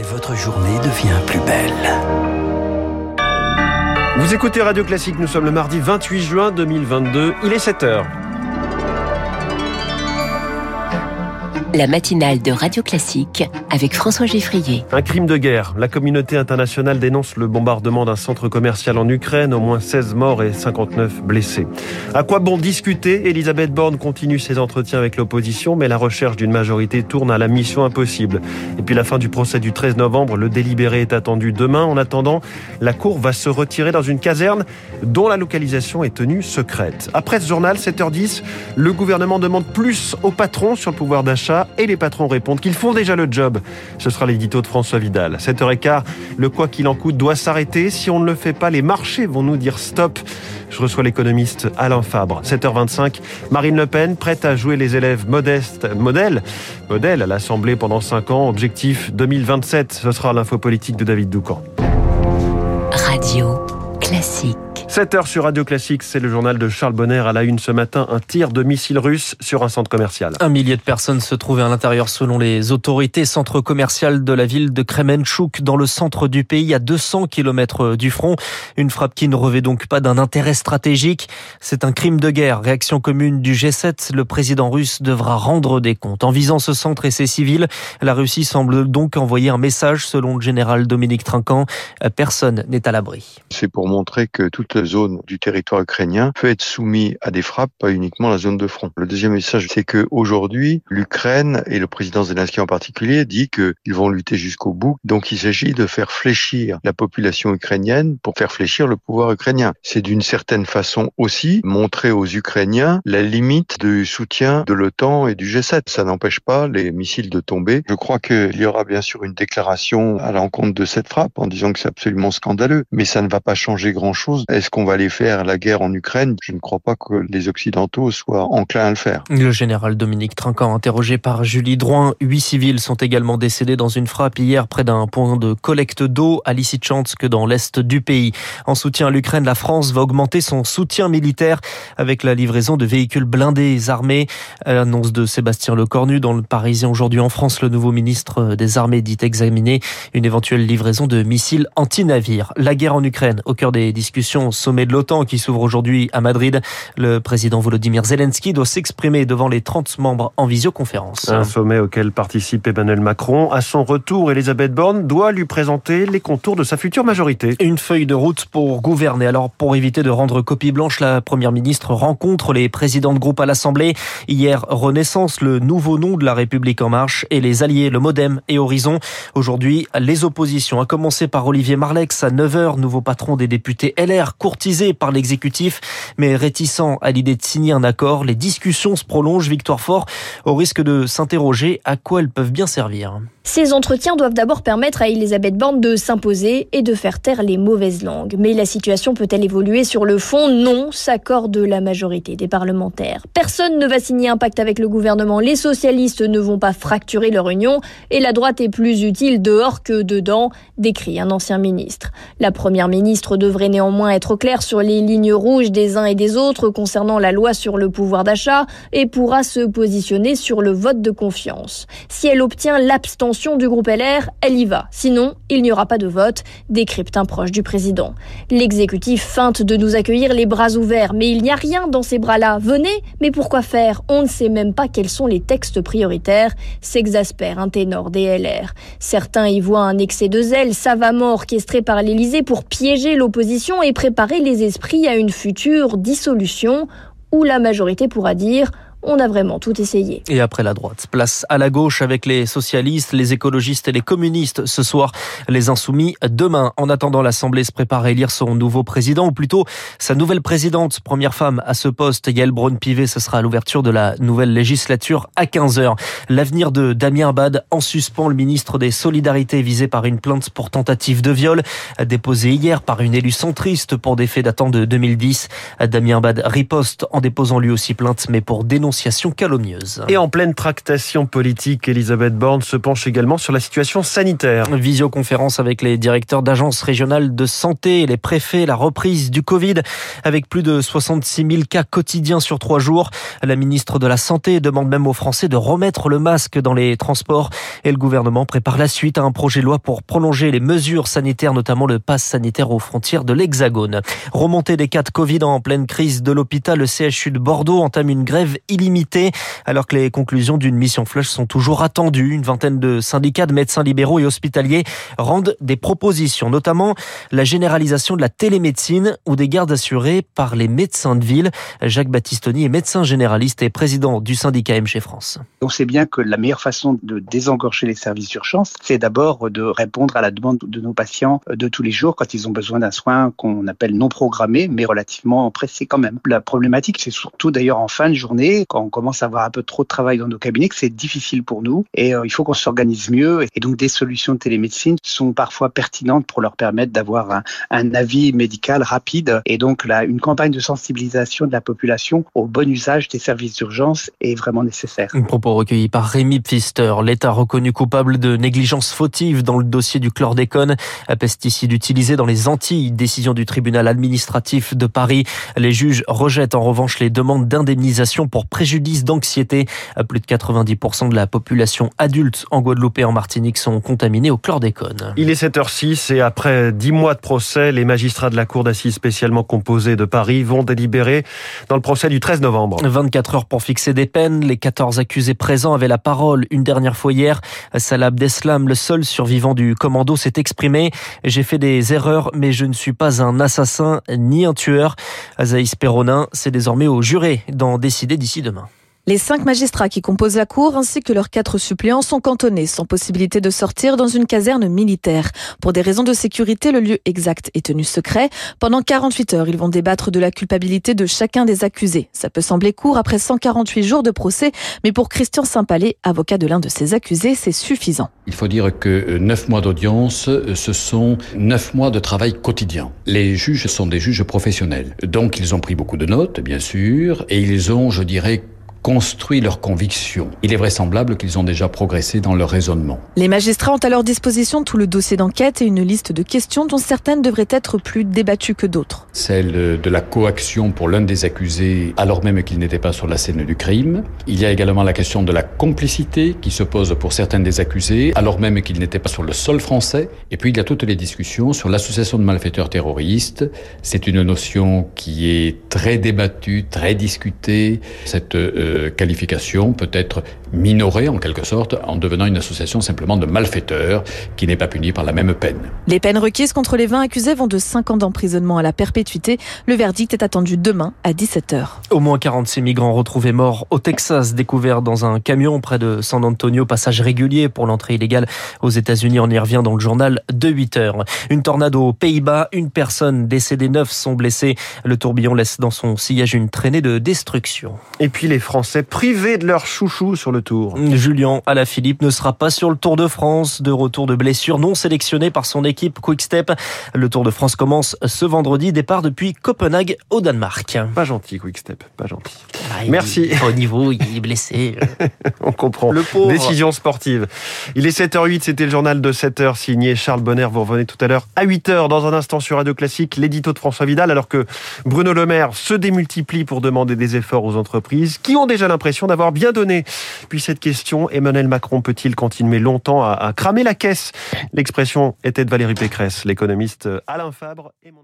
Et votre journée devient plus belle. Vous écoutez Radio Classique, nous sommes le mardi 28 juin 2022, il est 7h. La matinale de Radio Classique avec François Geffrier. Un crime de guerre. La communauté internationale dénonce le bombardement d'un centre commercial en Ukraine, au moins 16 morts et 59 blessés. À quoi bon discuter? Elisabeth Borne continue ses entretiens avec l'opposition, mais la recherche d'une majorité tourne à la mission impossible. Et puis la fin du procès du 13 novembre, le délibéré est attendu demain. En attendant, la Cour va se retirer dans une caserne dont la localisation est tenue secrète. Après ce journal, 7h10, le gouvernement demande plus aux patrons sur le pouvoir d'achat et les patrons répondent qu'ils font déjà le job. Ce sera l'édito de François Vidal. 7h15, le quoi qu'il en coûte doit s'arrêter. Si on ne le fait pas, les marchés vont nous dire stop. Je reçois l'économiste Alain Fabre. 7h25, Marine Le Pen, prête à jouer les élèves modestes, modèles, modèle à l'Assemblée pendant 5 ans. Objectif 2027, ce sera l'info politique de David Doucan. Radio classique. 7 heures sur Radio Classique, c'est le journal de Charles Bonner à la une ce matin. Un tir de missile russe sur un centre commercial. Un millier de personnes se trouvaient à l'intérieur selon les autorités. Centre commercial de la ville de Kremenchuk dans le centre du pays à 200 km du front. Une frappe qui ne revêt donc pas d'un intérêt stratégique. C'est un crime de guerre. Réaction commune du G7. Le président russe devra rendre des comptes. En visant ce centre et ses civils, la Russie semble donc envoyer un message selon le général Dominique Trinquant. Personne n'est à l'abri. C'est pour montrer que toute zone du territoire ukrainien peut être soumis à des frappes, pas uniquement la zone de front. Le deuxième message, c'est que aujourd'hui, l'Ukraine et le président Zelensky en particulier dit qu'ils vont lutter jusqu'au bout. Donc il s'agit de faire fléchir la population ukrainienne pour faire fléchir le pouvoir ukrainien. C'est d'une certaine façon aussi montrer aux Ukrainiens la limite du soutien de l'OTAN et du G7. Ça n'empêche pas les missiles de tomber. Je crois qu'il y aura bien sûr une déclaration à l'encontre de cette frappe en disant que c'est absolument scandaleux, mais ça ne va pas changer grand-chose. Qu'on va aller faire la guerre en Ukraine Je ne crois pas que les Occidentaux soient enclins à le faire. Le général Dominique Trinquant, interrogé par Julie Drouin, huit civils sont également décédés dans une frappe hier près d'un point de collecte d'eau à Lysychansk dans l'est du pays. En soutien à l'Ukraine, la France va augmenter son soutien militaire avec la livraison de véhicules blindés armés. Annonce de Sébastien Lecornu dans le Parisien aujourd'hui en France. Le nouveau ministre des Armées dit examiner une éventuelle livraison de missiles anti-navires. La guerre en Ukraine au cœur des discussions sommet de l'OTAN qui s'ouvre aujourd'hui à Madrid. Le président Volodymyr Zelensky doit s'exprimer devant les 30 membres en visioconférence. Un sommet auquel participe Emmanuel Macron. À son retour, Elisabeth Borne doit lui présenter les contours de sa future majorité. Une feuille de route pour gouverner. Alors, pour éviter de rendre copie blanche, la première ministre rencontre les présidents de groupe à l'Assemblée. Hier, Renaissance, le nouveau nom de la République en marche, et les alliés, le Modem et Horizon. Aujourd'hui, les oppositions, à commencer par Olivier Marlex à 9h, nouveau patron des députés LR, courtisé par l'exécutif, mais réticent à l'idée de signer un accord. Les discussions se prolongent, Victoire Fort, au risque de s'interroger à quoi elles peuvent bien servir. Ces entretiens doivent d'abord permettre à Elisabeth Borne de s'imposer et de faire taire les mauvaises langues. Mais la situation peut-elle évoluer sur le fond? Non, s'accorde la majorité des parlementaires. Personne ne va signer un pacte avec le gouvernement. Les socialistes ne vont pas fracturer leur union et la droite est plus utile dehors que dedans, décrit un ancien ministre. La première ministre devrait néanmoins être claire sur les lignes rouges des uns et des autres concernant la loi sur le pouvoir d'achat et pourra se positionner sur le vote de confiance. Si elle obtient l'abstention du groupe LR, elle y va. Sinon, il n'y aura pas de vote, décrypte un proche du président. L'exécutif feinte de nous accueillir les bras ouverts, mais il n'y a rien dans ces bras-là. Venez, mais pourquoi faire? On ne sait même pas quels sont les textes prioritaires, s'exaspère un ténor des LR. Certains y voient un excès de zèle savamment orchestré par l'Élysée pour piéger l'opposition et préparer les esprits à une future dissolution où la majorité pourra dire on a vraiment tout essayé. Et après la droite, place à la gauche avec les socialistes, les écologistes et les communistes ce soir, les insoumis demain. En attendant, l'Assemblée se prépare à élire son nouveau président, ou plutôt sa nouvelle présidente, première femme à ce poste, Yael Braun-Pivet. Ce sera à l'ouverture de la nouvelle législature à 15h. L'avenir de Damien Abad en suspend le ministre des Solidarités visé par une plainte pour tentative de viol déposée hier par une élue centriste pour des faits datant de 2010. Damien Abad riposte en déposant lui aussi plainte, mais pour dénoncer dénonciations calomnieuses. Et en pleine tractation politique, Elisabeth Borne se penche également sur la situation sanitaire. Visioconférence avec les directeurs d'agences régionales de santé et les préfets, la reprise du Covid avec plus de 66 000 cas quotidiens sur trois jours. La ministre de la Santé demande même aux Français de remettre le masque dans les transports et le gouvernement prépare la suite à un projet de loi pour prolonger les mesures sanitaires, notamment le pass sanitaire aux frontières de l'Hexagone. Remontée des cas de Covid en pleine crise de l'hôpital, le CHU de Bordeaux entame une grève alors que les conclusions d'une mission flush sont toujours attendues. Une vingtaine de syndicats de médecins libéraux et hospitaliers rendent des propositions, notamment la généralisation de la télémédecine ou des gardes assurées par les médecins de ville. Jacques Battistoni est médecin généraliste et président du syndicat MG France. On sait bien que la meilleure façon de désengorger les services d'urgence, c'est d'abord de répondre à la demande de nos patients de tous les jours quand ils ont besoin d'un soin qu'on appelle non programmé, mais relativement pressé quand même. La problématique, c'est surtout d'ailleurs en fin de journée, quand on commence à avoir un peu trop de travail dans nos cabinets, que c'est difficile pour nous et euh, il faut qu'on s'organise mieux. Et donc des solutions de télémédecine sont parfois pertinentes pour leur permettre d'avoir un, un, avis médical rapide. Et donc là, une campagne de sensibilisation de la population au bon usage des services d'urgence est vraiment nécessaire. Un propos recueilli par Rémi Pfister. L'État reconnu coupable de négligence fautive dans le dossier du chlordécone, pesticide utilisé dans les Antilles. Décision du tribunal administratif de Paris. Les juges rejettent en revanche les demandes d'indemnisation pour préjudice d'anxiété. Plus de 90% de la population adulte en Guadeloupe et en Martinique sont contaminés au chlordécone. Il est 7h06 et après 10 mois de procès, les magistrats de la Cour d'assises spécialement composée de Paris vont délibérer dans le procès du 13 novembre. 24 heures pour fixer des peines. Les 14 accusés présents avaient la parole une dernière fois hier. Salah Abdeslam, le seul survivant du commando, s'est exprimé. J'ai fait des erreurs, mais je ne suis pas un assassin ni un tueur. Azaïs Perronin, c'est désormais au juré d'en décider d'ici demain demain. Les cinq magistrats qui composent la Cour ainsi que leurs quatre suppléants sont cantonnés sans possibilité de sortir dans une caserne militaire. Pour des raisons de sécurité, le lieu exact est tenu secret. Pendant 48 heures, ils vont débattre de la culpabilité de chacun des accusés. Ça peut sembler court après 148 jours de procès, mais pour Christian Saint-Palais, avocat de l'un de ces accusés, c'est suffisant. Il faut dire que neuf mois d'audience, ce sont neuf mois de travail quotidien. Les juges sont des juges professionnels. Donc ils ont pris beaucoup de notes, bien sûr, et ils ont, je dirais, construit leurs convictions. Il est vraisemblable qu'ils ont déjà progressé dans leur raisonnement. Les magistrats ont à leur disposition tout le dossier d'enquête et une liste de questions dont certaines devraient être plus débattues que d'autres. Celle de la coaction pour l'un des accusés alors même qu'il n'était pas sur la scène du crime. Il y a également la question de la complicité qui se pose pour certains des accusés alors même qu'ils n'étaient pas sur le sol français. Et puis il y a toutes les discussions sur l'association de malfaiteurs terroristes. C'est une notion qui est très débattue, très discutée. Cette euh, qualification peut être minorée en quelque sorte en devenant une association simplement de malfaiteurs qui n'est pas punie par la même peine. Les peines requises contre les 20 accusés vont de 5 ans d'emprisonnement à la perpétuité. Le verdict est attendu demain à 17h. Au moins 46 migrants retrouvés morts au Texas, découverts dans un camion près de San Antonio, passage régulier pour l'entrée illégale aux États-Unis. On y revient dans le journal de 8 heures. Une tornade aux Pays-Bas, une personne décédée, neuf sont blessés. Le tourbillon laisse dans son sillage une traînée de destruction. Et puis les Français privés de leur chouchou sur le tour. Julien Alaphilippe ne sera pas sur le Tour de France, de retour de blessure, non sélectionné par son équipe Quick Step. Le Tour de France commence ce vendredi, départ depuis Copenhague au Danemark. Pas gentil Quick Step, pas gentil. Ah, Merci. Au niveau, il est blessé. On comprend. Le pauvre. Décision sportive. Il est 7h08, c'était le journal de 7h signé Charles Bonner. Vous revenez tout à l'heure à 8h dans un instant sur Radio Classique, l'édito de François Vidal, alors que Bruno Le Maire se démultiplie pour demander des efforts aux entreprises qui ont déjà l'impression d'avoir bien donné. Puis cette question, Emmanuel Macron peut-il continuer longtemps à, cramer la caisse? L'expression était de Valérie Pécresse, l'économiste Alain Fabre et mon